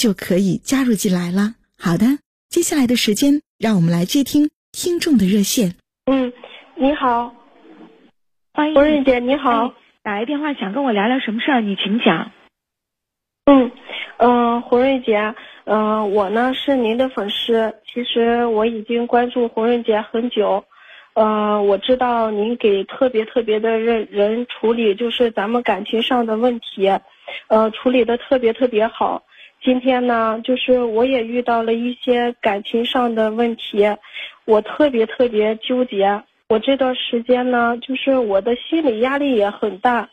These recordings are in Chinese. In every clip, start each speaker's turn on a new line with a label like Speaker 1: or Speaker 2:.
Speaker 1: 就可以加入进来了。好的，接下来的时间，让我们来接听听众的热线。
Speaker 2: 嗯，你好，
Speaker 3: 欢迎
Speaker 2: 红瑞姐，你好，
Speaker 3: 打来电话想跟我聊聊什么事儿？你请讲。
Speaker 2: 嗯嗯，红瑞姐，嗯，我呢是您的粉丝，其实我已经关注红瑞姐很久，呃，我知道您给特别特别的人人处理就是咱们感情上的问题，呃，处理的特别特别好。今天呢，就是我也遇到了一些感情上的问题，我特别特别纠结。我这段时间呢，就是我的心理压力也很大，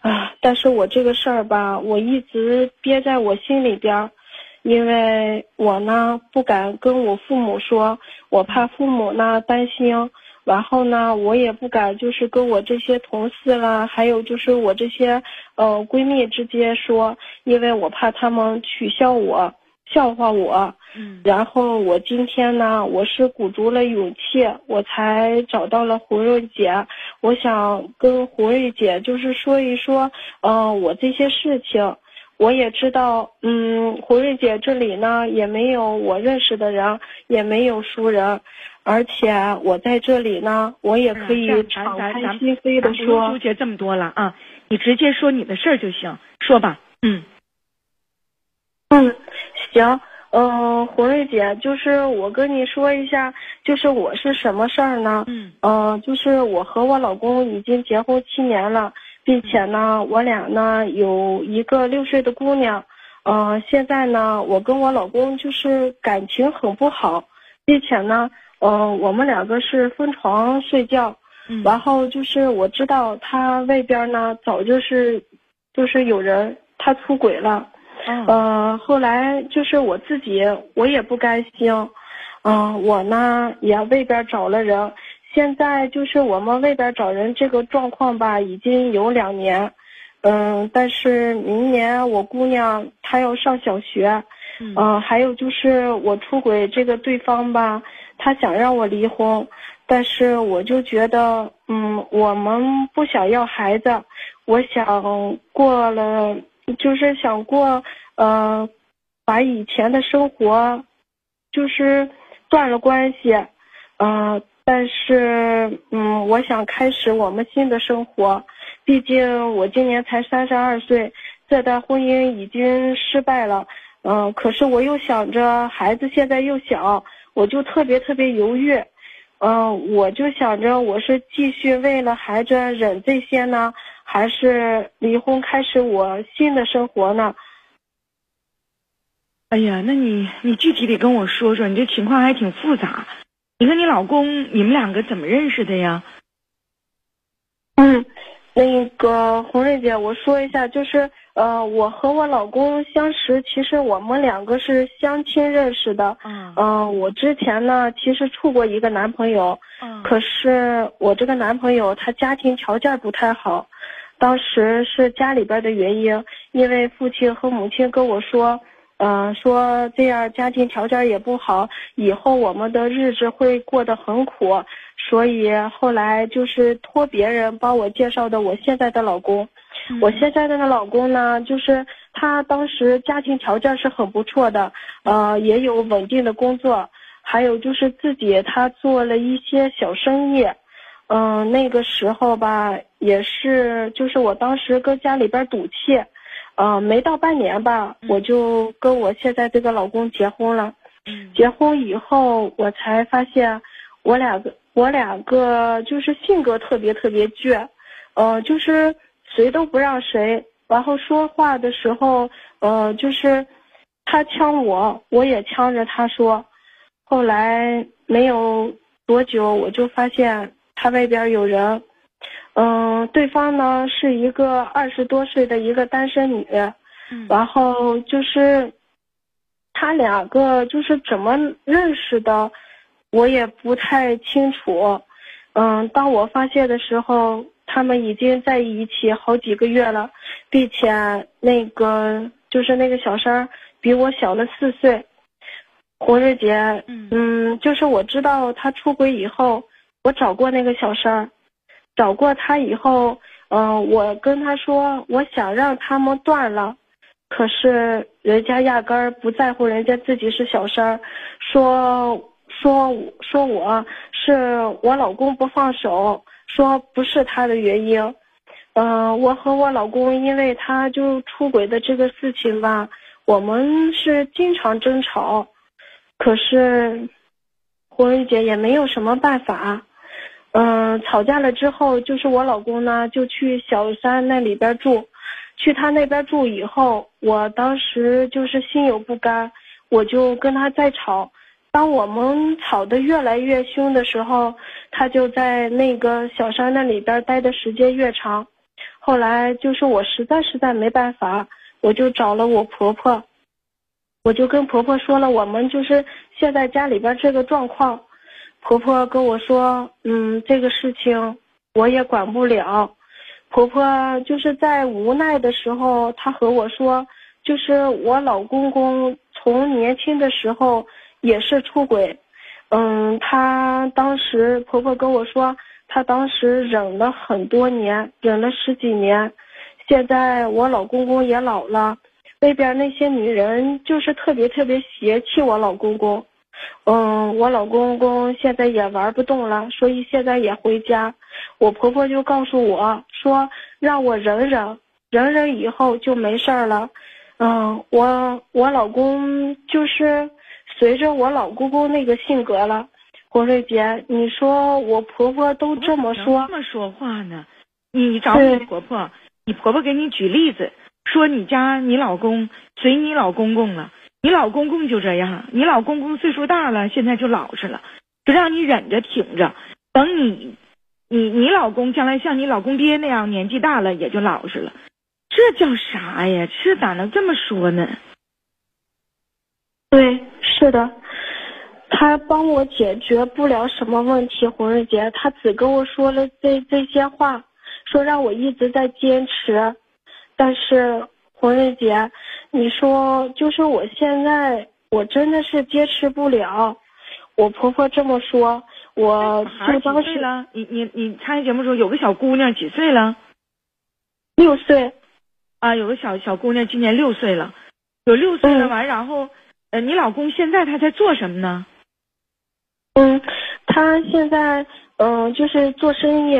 Speaker 2: 啊，但是我这个事儿吧，我一直憋在我心里边，因为我呢不敢跟我父母说，我怕父母呢担心。然后呢，我也不敢就是跟我这些同事啦，还有就是我这些呃闺蜜之间说，因为我怕他们取笑我、笑话我。
Speaker 3: 嗯。
Speaker 2: 然后我今天呢，我是鼓足了勇气，我才找到了胡瑞姐。我想跟胡瑞姐就是说一说，嗯，我这些事情，我也知道，嗯，胡瑞姐这里呢也没有我认识的人，也没有熟人。而且我在这里呢，我也可以敞开心扉的说。
Speaker 3: 纠结这么多了啊，你直接说你的事儿就行，说吧。嗯。
Speaker 2: 嗯，行，嗯，胡瑞姐，就是我跟你说一下，就是我是什么事儿呢？
Speaker 3: 嗯。
Speaker 2: 嗯，就是我和我老公已经结婚七年了，并且呢，我俩呢有一个六岁的姑娘。嗯，现在呢，我跟我老公就是感情很不好，并且呢。嗯，我们两个是分床睡觉，嗯然后就是我知道他外边呢早就是，就是有人他出轨了，嗯，后来就是我自己我也不甘心，嗯，我呢也外边找了人，现在就是我们外边找人这个状况吧，已经有两年，嗯，但是明年我姑娘她要上小学，嗯，还有就是我出轨这个对方吧。他想让我离婚，但是我就觉得，嗯，我们不想要孩子，我想过了，就是想过，呃，把以前的生活，就是断了关系，嗯，但是，嗯，我想开始我们新的生活，毕竟我今年才三十二岁，这段婚姻已经失败了，嗯，可是我又想着孩子现在又小。我就特别特别犹豫，嗯，我就想着我是继续为了孩子忍这些呢，还是离婚开始我新的生活呢？
Speaker 3: 哎呀，那你你具体得跟我说说，你这情况还挺复杂。你和你老公，你们两个怎么认识的呀？
Speaker 2: 嗯，那个红瑞姐，我说一下，就是。呃，我和我老公相识，其实我们两个是相亲认识的。
Speaker 3: 嗯。
Speaker 2: 嗯，我之前呢，其实处过一个男朋友。
Speaker 3: 嗯。
Speaker 2: 可是我这个男朋友他家庭条件不太好，当时是家里边的原因，因为父亲和母亲跟我说，嗯，说这样家庭条件也不好，以后我们的日子会过得很苦，所以后来就是托别人帮我介绍的我现在的老公。我现在的老公呢，就是他当时家庭条件是很不错的，呃，也有稳定的工作，还有就是自己他做了一些小生意，嗯，那个时候吧，也是就是我当时跟家里边赌气，呃，没到半年吧，我就跟我现在这个老公结婚了。
Speaker 3: 嗯
Speaker 2: 结婚以后，我才发现我俩个我两个就是性格特别特别倔，呃，就是谁都不让谁，然后说话的时候，呃，就是他呛我，我也呛着他说。后来没有多久，我就发现他外边有人，嗯、对方呢是一个二十多岁的一个单身女，
Speaker 3: 嗯
Speaker 2: 然后就是他两个就是怎么认识的，我也不太清楚。嗯，当我发现的时候，他们已经在一起好几个月了，并且那个就是那个小三儿比我小了四岁。红日姐，
Speaker 3: 嗯
Speaker 2: 嗯，就是我知道他出轨以后，我找过那个小三儿，找过他以后，嗯、我跟他说我想让他们断了，可是人家压根儿不在乎人家自己是小三儿，说说说我是我老公不放手，说不是他的原因。嗯、我和我老公因为他就出轨的这个事情吧，我们是经常争吵，可是红瑞姐也没有什么办法。嗯、吵架了之后，就是我老公呢就去小三那里边住，去他那边住以后，我当时就是心有不甘，我就跟他在吵。当我们吵得越来越凶的时候，他就在那个小三那里边待的时间越长。后来就是我实在实在没办法，我就找了我婆婆，我就跟婆婆说了我们就是现在家里边这个状况。婆婆跟我说，嗯，这个事情我也管不了。婆婆就是在无奈的时候，她和我说，就是我老公公从年轻的时候也是出轨，嗯，她当时婆婆跟我说，她当时忍了很多年，忍了十几年，现在我老公公也老了，那边那些女人就是特别特别嫌弃我老公公。嗯，我老公公现在也玩不动了，所以现在也回家。我婆婆就告诉我说，让我忍忍，忍忍以后就没事儿了。嗯，我我老公就是随着我老公公那个性格了。红瑞姐，你说我婆婆都这么说
Speaker 3: 这，么说话呢？你找你婆婆，你婆婆给你举例子，说你家你老公随你老公公了，你老公公就这样，你老公公岁数大了，现在就老实了，就让你忍着挺着，等你，你你老公将来像你老公爹那样年纪大了，也就老实了。这叫啥呀？这咋能这么说呢？
Speaker 2: 对，是的，他帮我解决不了什么问题，红瑞姐，他只跟我说了这这些话，说让我一直在坚持，但是红瑞姐，你说就是我现在我真的是坚持不了，我婆婆这么说，我就当时
Speaker 3: 了？你你你参加节目的时候有个小姑娘几岁了？
Speaker 2: 六岁，
Speaker 3: 啊，有个小小姑娘今年六岁了，有六岁了
Speaker 2: 嗯
Speaker 3: 完，然后呃，你老公现在他在做什么呢？
Speaker 2: 嗯，他现在嗯、就是做生意，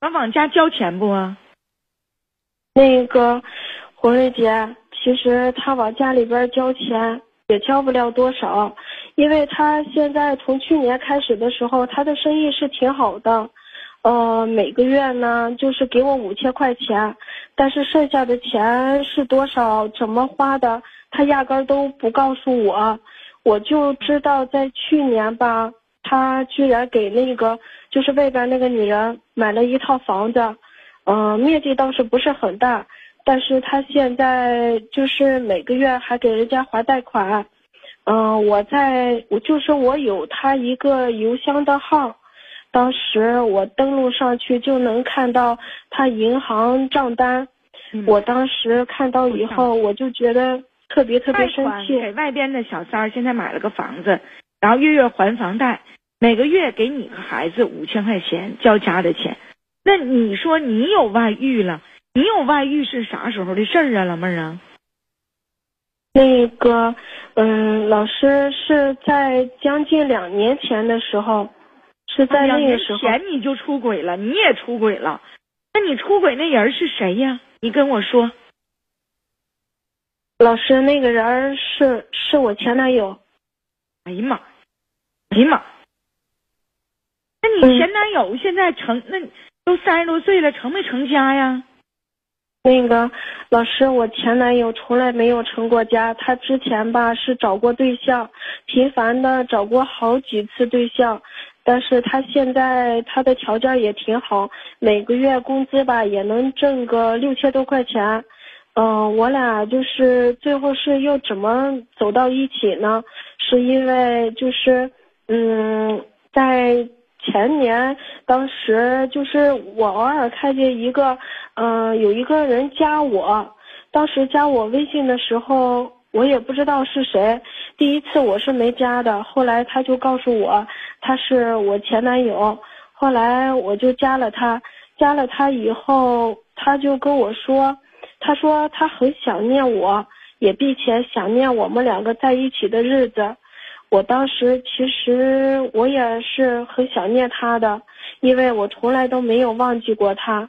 Speaker 3: 完往家交钱不啊？
Speaker 2: 那个红瑞姐，其实他往家里边交钱也交不了多少，因为他现在从去年开始的时候，他的生意是挺好的，呃，每个月呢就是给我五千块钱，但是剩下的钱是多少，怎么花的，他压根都不告诉我，我就知道在去年吧，他居然给那个就是外边那个女人买了一套房子。嗯、面积倒是不是很大，但是他现在就是每个月还给人家还贷款。嗯、我在我就是我有他一个邮箱的号，当时我登录上去就能看到他银行账单。
Speaker 3: 嗯
Speaker 2: 我当时看到以后，我就觉得特别特别生气。
Speaker 3: 给外边的小三儿现在买了个房子，然后月月还房贷，每个月给你和孩子五千块钱交家的钱。那你说你有外遇了？你有外遇是啥时候的事儿啊，老妹儿啊？
Speaker 2: 那个，嗯，老师是在将近两年前的时候，是在那个时候。
Speaker 3: 前你就出轨了，你也出轨了。那你出轨那人是谁呀？你跟我说。
Speaker 2: 老师，那个人是是我前男友。
Speaker 3: 哎呀妈！哎呀妈！那你前男友现在成那都三十多岁了，成没成家呀？
Speaker 2: 那个老师，我前男友从来没有成过家。他之前吧是找过对象，频繁的找过好几次对象。但是他现在他的条件也挺好，每个月工资吧也能挣个六千多块钱。嗯，我俩就是最后是又怎么走到一起呢？是因为就是嗯，在前年当时就是我偶尔看见一个嗯有一个人加我，当时加我微信的时候我也不知道是谁，第一次我是没加的，后来他就告诉我他是我前男友，后来我就加了他，加了他以后他就跟我说。他说他很想念我，也并且想念我们两个在一起的日子。我当时其实我也是很想念他的，因为我从来都没有忘记过他。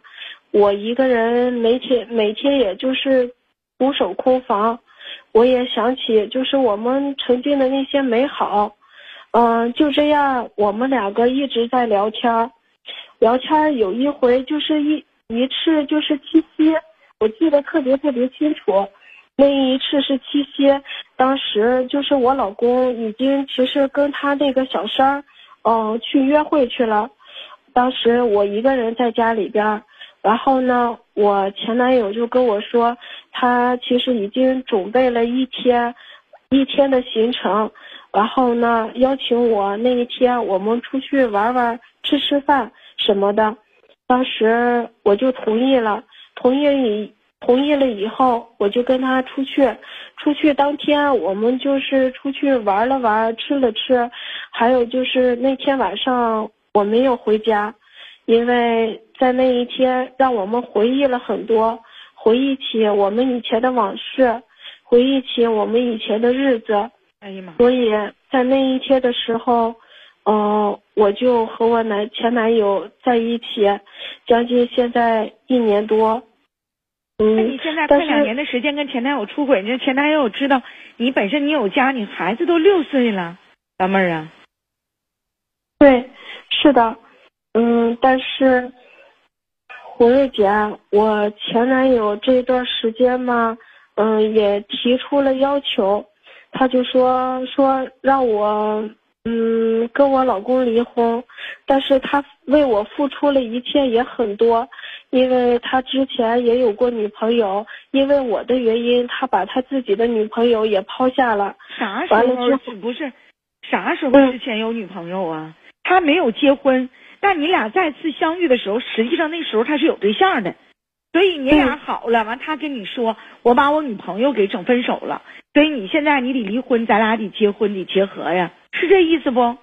Speaker 2: 我一个人每天每天也就是独守空房，我也想起就是我们曾经的那些美好。嗯，就这样，我们两个一直在聊天，聊天有一回就是一一次就是七夕。我记得特别特别清楚，那一次是七夕，当时就是我老公已经其实跟他那个小三儿，嗯，去约会去了。当时我一个人在家里边，然后呢，我前男友就跟我说，他其实已经准备了一天，一天的行程，然后呢，邀请我那一天我们出去玩玩，吃吃饭什么的。当时我就同意了。同意以同意了以后，我就跟他出去。出去当天，我们就是出去玩了玩，吃了吃。还有就是那天晚上我没有回家，因为在那一天让我们回忆了很多，回忆起我们以前的往事，回忆起我们以前的日子。
Speaker 3: 哎呀妈！
Speaker 2: 所以在那一天的时候，嗯，我就和我男前男友在一起，将近现在一年多。
Speaker 3: 那你现在快两年的时间跟前男友出轨，你前男友知道你本身你有家，你孩子都六岁了，老妹儿啊。
Speaker 2: 对，是的，嗯，但是胡瑞姐，我前男友这段时间嘛，嗯，也提出了要求，他就说说让我。嗯，跟我老公离婚，但是他为我付出了一切也很多，因为他之前也有过女朋友，因为我的原因，他把他自己的女朋友也抛下了。
Speaker 3: 啥时候？不是，啥时候之前有女朋友啊？他没有结婚，但你俩再次相遇的时候，实际上那时候他是有对象的，所以你俩好了，完他跟你说，我把我女朋友给整分手了，所以你现在你得离婚，咱俩得结婚，得结合呀。是这意思不？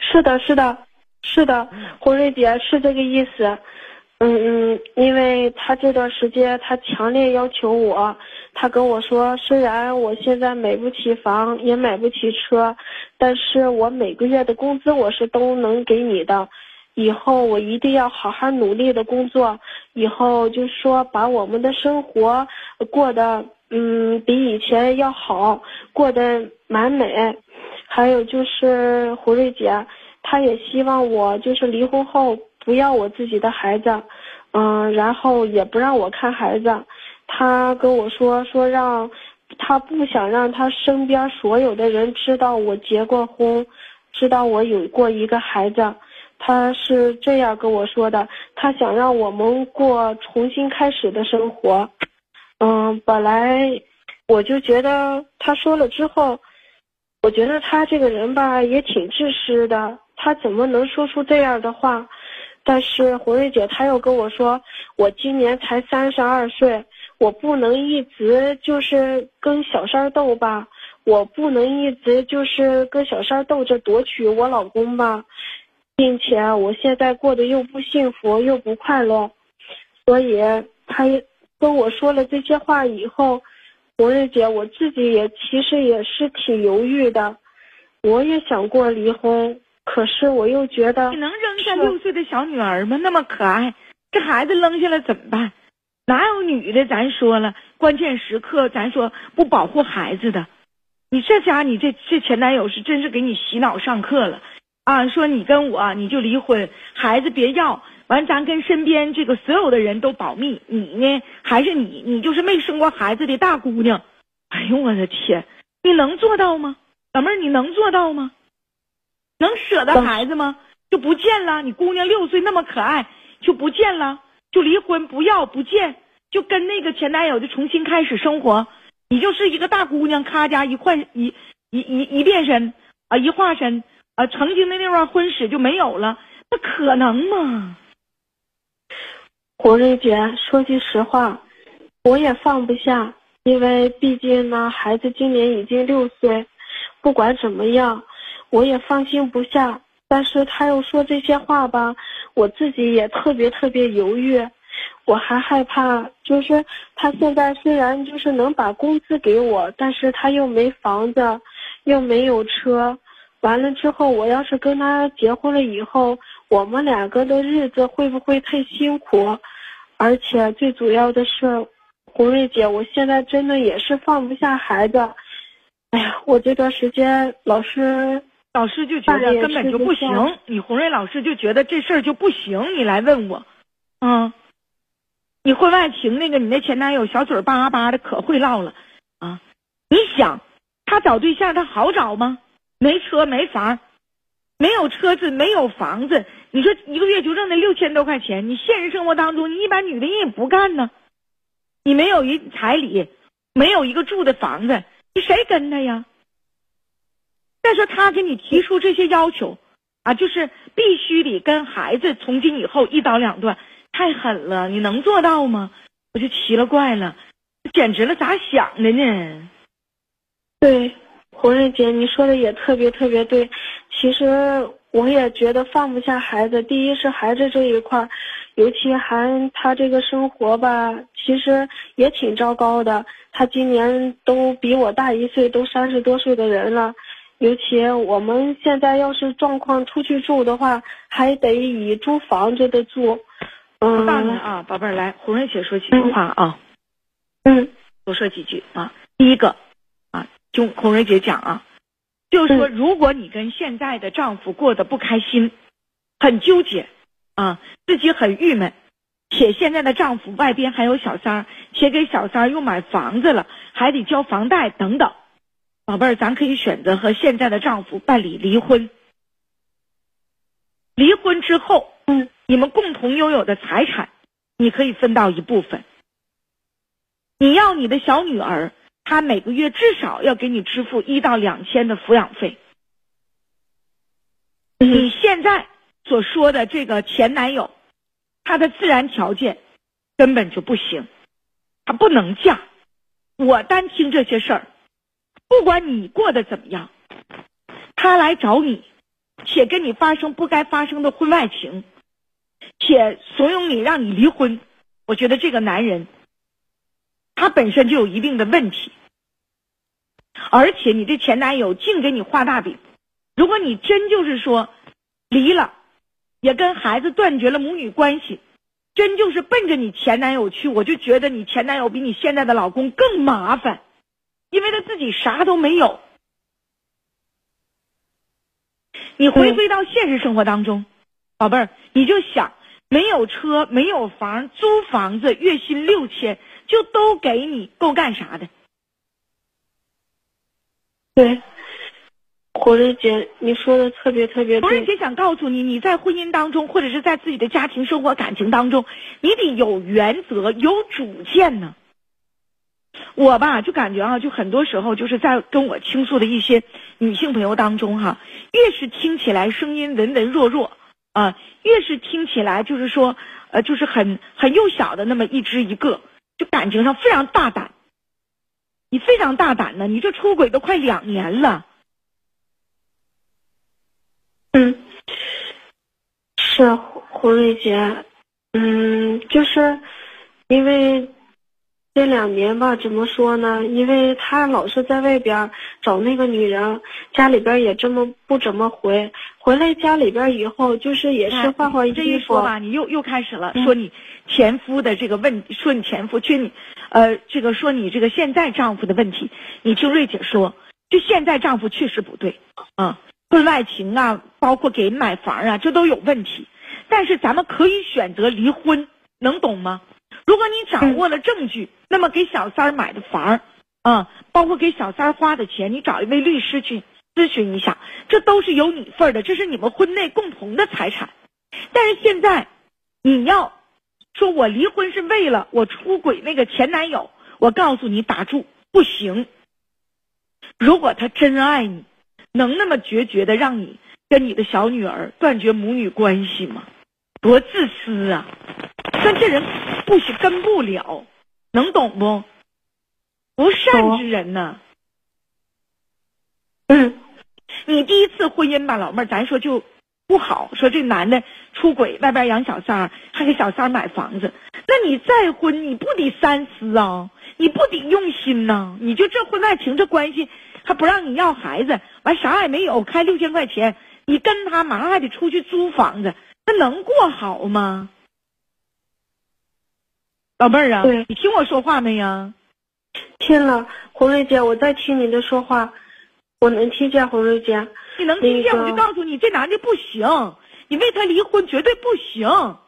Speaker 2: 是的，是的，是的，红瑞姐是这个意思。嗯嗯，因为他这段时间他强烈要求我，他跟我说，虽然我现在买不起房，也买不起车，但是我每个月的工资我是都能给你的。以后我一定要好好努力的工作，以后就说把我们的生活过得嗯比以前要好，过得完美。还有就是胡瑞姐，她也希望我就是离婚后不要我自己的孩子，嗯，然后也不让我看孩子。他跟我说说让，他不想让他身边所有的人知道我结过婚，知道我有过一个孩子。他是这样跟我说的，他想让我们过重新开始的生活。嗯，本来我就觉得他说了之后。我觉得他这个人吧也挺自私的，他怎么能说出这样的话？但是红瑞姐她又跟我说，我今年才三十二岁，我不能一直就是跟小三斗吧，我不能一直就是跟小三斗着夺取我老公吧，并且我现在过得又不幸福又不快乐，所以他跟我说了这些话以后。红瑞姐，我自己也其实也是挺犹豫的，我也想过离婚，可是我又觉得
Speaker 3: 你能扔下六岁的小女儿吗？那么可爱，这孩子扔下来怎么办？哪有女的？咱说了，关键时刻咱说不保护孩子的。你这家你这这前男友是真是给你洗脑上课了啊！说你跟我你就离婚，孩子别要，完咱跟身边这个所有的人都保密。你呢？还是你？你就是没生过孩子的大姑娘。哎呦我的天！你能做到吗，老妹儿？你能做到吗？能舍得孩子吗？就不见了？你姑娘六岁那么可爱，就不见了？就离婚不要不见？就跟那个前男友就重新开始生活？你就是一个大姑娘，咔家一换一一一一变身啊，一化身啊，曾经的那段婚史就没有了，那可能吗？
Speaker 2: 胡瑞姐，说句实话，我也放不下，因为毕竟呢，孩子今年已经六岁，不管怎么样，我也放心不下。但是他又说这些话吧，我自己也特别特别犹豫。我还害怕，就是他现在虽然就是能把工资给我，但是他又没房子，又没有车。完了之后，我要是跟他结婚了以后，我们两个的日子会不会太辛苦？而且最主要的是，红瑞姐，我现在真的也是放不下孩子。哎呀，我这段时间老是
Speaker 3: 老师就觉得根本就不行，你红瑞老师就觉得这事儿就不行，你来问我，嗯。你婚外情那个，你那前男友小嘴巴巴的，可会唠了啊！你想，他找对象他好找吗？没车没房，没有车子没有房子，你说一个月就挣那六千多块钱，你现实生活当中，你一般女的人也不干呢。你没有一彩礼，没有一个住的房子，你谁跟他呀？再说他给你提出这些要求啊，就是必须得跟孩子从今以后一刀两断。太狠了，你能做到吗？我就奇了怪了，简直了，咋想的呢？
Speaker 2: 对，红瑞姐，你说的也特别特别对。其实我也觉得放不下孩子，第一是孩子这一块，尤其还他这个生活吧，其实也挺糟糕的。他今年都比我大一岁，都三十多岁的人了。尤其我们现在要是状况出去住的话，还得以租房子的住。
Speaker 3: 嗯，大了啊，宝贝儿，来，红瑞姐说几句话啊。
Speaker 2: 嗯，
Speaker 3: 多说几句啊。第一个啊，就红瑞姐讲啊，就是说，如果你跟现在的丈夫过得不开心，很纠结啊，自己很郁闷，且现在的丈夫外边还有小三儿，且给小三儿又买房子了，还得交房贷等等，宝贝儿，咱可以选择和现在的丈夫办理离婚。离婚之后。
Speaker 2: 嗯，
Speaker 3: 你们共同拥有的财产，你可以分到一部分。你要你的小女儿，她每个月至少要给你支付一到两千的抚养费。你现在所说的这个前男友，他的自然条件根本就不行，他不能嫁。我单听这些事儿，不管你过得怎么样，他来找你，且跟你发生不该发生的婚外情。且怂恿你让你离婚，我觉得这个男人，他本身就有一定的问题，而且你这前男友净给你画大饼，如果你真就是说离了，也跟孩子断绝了母女关系，真就是奔着你前男友去，我就觉得你前男友比你现在的老公更麻烦，因为他自己啥都没有。你回归到现实生活当中，宝贝儿，你就想。没有车，没有房，租房子月薪六千，就都给你，够干啥的？
Speaker 2: 对，火瑞姐，你说的特别特别对。
Speaker 3: 火瑞姐想告诉你，你在婚姻当中，或者是在自己的家庭生活、感情当中，你得有原则、有主见呢。我吧，就感觉啊，就很多时候，就是在跟我倾诉的一些女性朋友当中，哈，越是听起来声音文文弱弱。啊，越是听起来就是说，呃，就是很很幼小的那么一只一个，就感情上非常大胆。你非常大胆呢，你这出轨都快两年了。
Speaker 2: 嗯，是胡瑞姐，嗯，就是因为。这两年吧，怎么说呢？因为他老是在外边找那个女人，家里边也这么不怎么回，回来家里边以后，就是也是换换衣服。
Speaker 3: 这一说吧，你又又开始了，说你前夫的这个问，说你前夫，去你，呃，这个说你这个现在丈夫的问题。你听瑞姐说，就现在丈夫确实不对，啊，婚外情啊，包括给人买房啊，这都有问题。但是咱们可以选择离婚，能懂吗？如果你掌握了证据，那么给小三儿买的房儿，啊，包括给小三儿花的钱，你找一位律师去。咨询一下，这都是有你份儿的，这是你们婚内共同的财产。但是现在，你要说我离婚是为了我出轨那个前男友，我告诉你，打住，不行。如果他真爱你，能那么决绝的让你跟你的小女儿断绝母女关系吗？多自私啊！但这人不行，跟不了，能懂不？不善之人呢？
Speaker 2: 嗯，
Speaker 3: 你第一次婚姻吧，老妹儿，咱说就不好。说这男的出轨，外边养小三儿，还给小三儿买房子。那你再婚，你不得三思啊？你不得用心呐？你就这婚外情这关系，还不让你要孩子，完啥也没有，开六千块钱，你跟他马上还得出去租房子，那能过好吗？老妹儿啊，你听我说话没呀？
Speaker 2: 听了，红瑞姐，我在听你的说话。我能听见红瑞姐，
Speaker 3: 你能听见我就告诉你，这男的不行，你为他离婚绝对不行，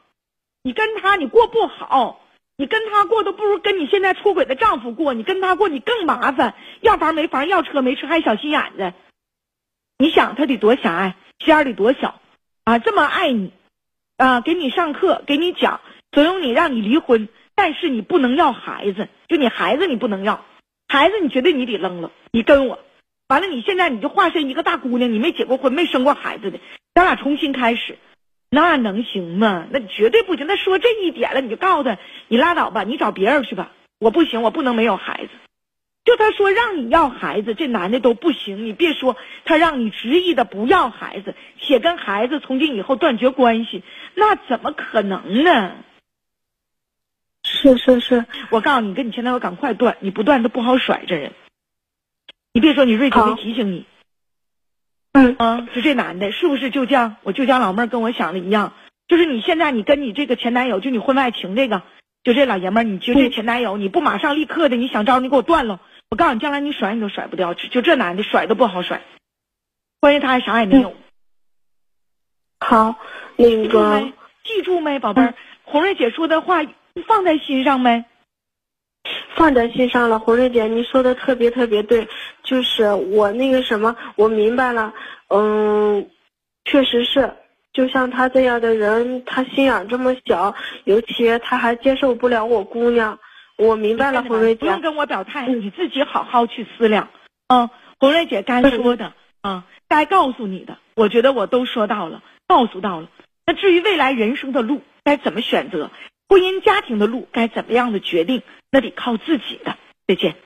Speaker 3: 你跟他你过不好，你跟他过都不如跟你现在出轨的丈夫过，你跟他过你更麻烦，要房没房，要车没车，还小心眼子。你想他得多狭隘，心眼得多小，啊，这么爱你，啊，给你上课，给你讲，怂恿你让你离婚，但是你不能要孩子，就你孩子你不能要，孩子你绝对你得扔了，你跟我。完了，你现在你就化身一个大姑娘，你没结过婚，没生过孩子的，咱俩重新开始，那能行吗？那绝对不行。那说这一点了，你就告诉他，你拉倒吧，你找别人去吧。我不行，我不能没有孩子。就他说让你要孩子，这男的都不行。你别说他让你执意的不要孩子，且跟孩子从今以后断绝关系，那怎么可能呢？
Speaker 2: 是是是，
Speaker 3: 我告诉你，跟你前男友赶快断，你不断都不好甩这人。你别说，你瑞姐没提醒你。
Speaker 2: 嗯
Speaker 3: 啊，就这男的，是不是就像我舅家老妹儿跟我想的一样？就是你现在你跟你这个前男友，就你婚外情这个，就这老爷们儿，你就这前男友，你不马上立刻的，你想招你给我断了。我告诉你，将来你甩你都甩不掉，就这男的甩都不好甩。关键他还啥也没有。
Speaker 2: 好，那个
Speaker 3: 记住没，宝贝儿？红瑞姐说的话放在心上没？
Speaker 2: 放在心上了，红瑞姐，你说的特别特别对，就是我那个什么，我明白了，嗯，确实是，就像他这样的人，他心眼这么小，尤其他还接受不了我姑娘，我明白了，红瑞姐，不
Speaker 3: 用跟我表态，你自己好好去思量，嗯，红瑞姐该说的，啊，该告诉你的，我觉得我都说到了，告诉到了，那至于未来人生的路该怎么选择？婚姻家庭的路该怎么样的决定？那得靠自己的。再见。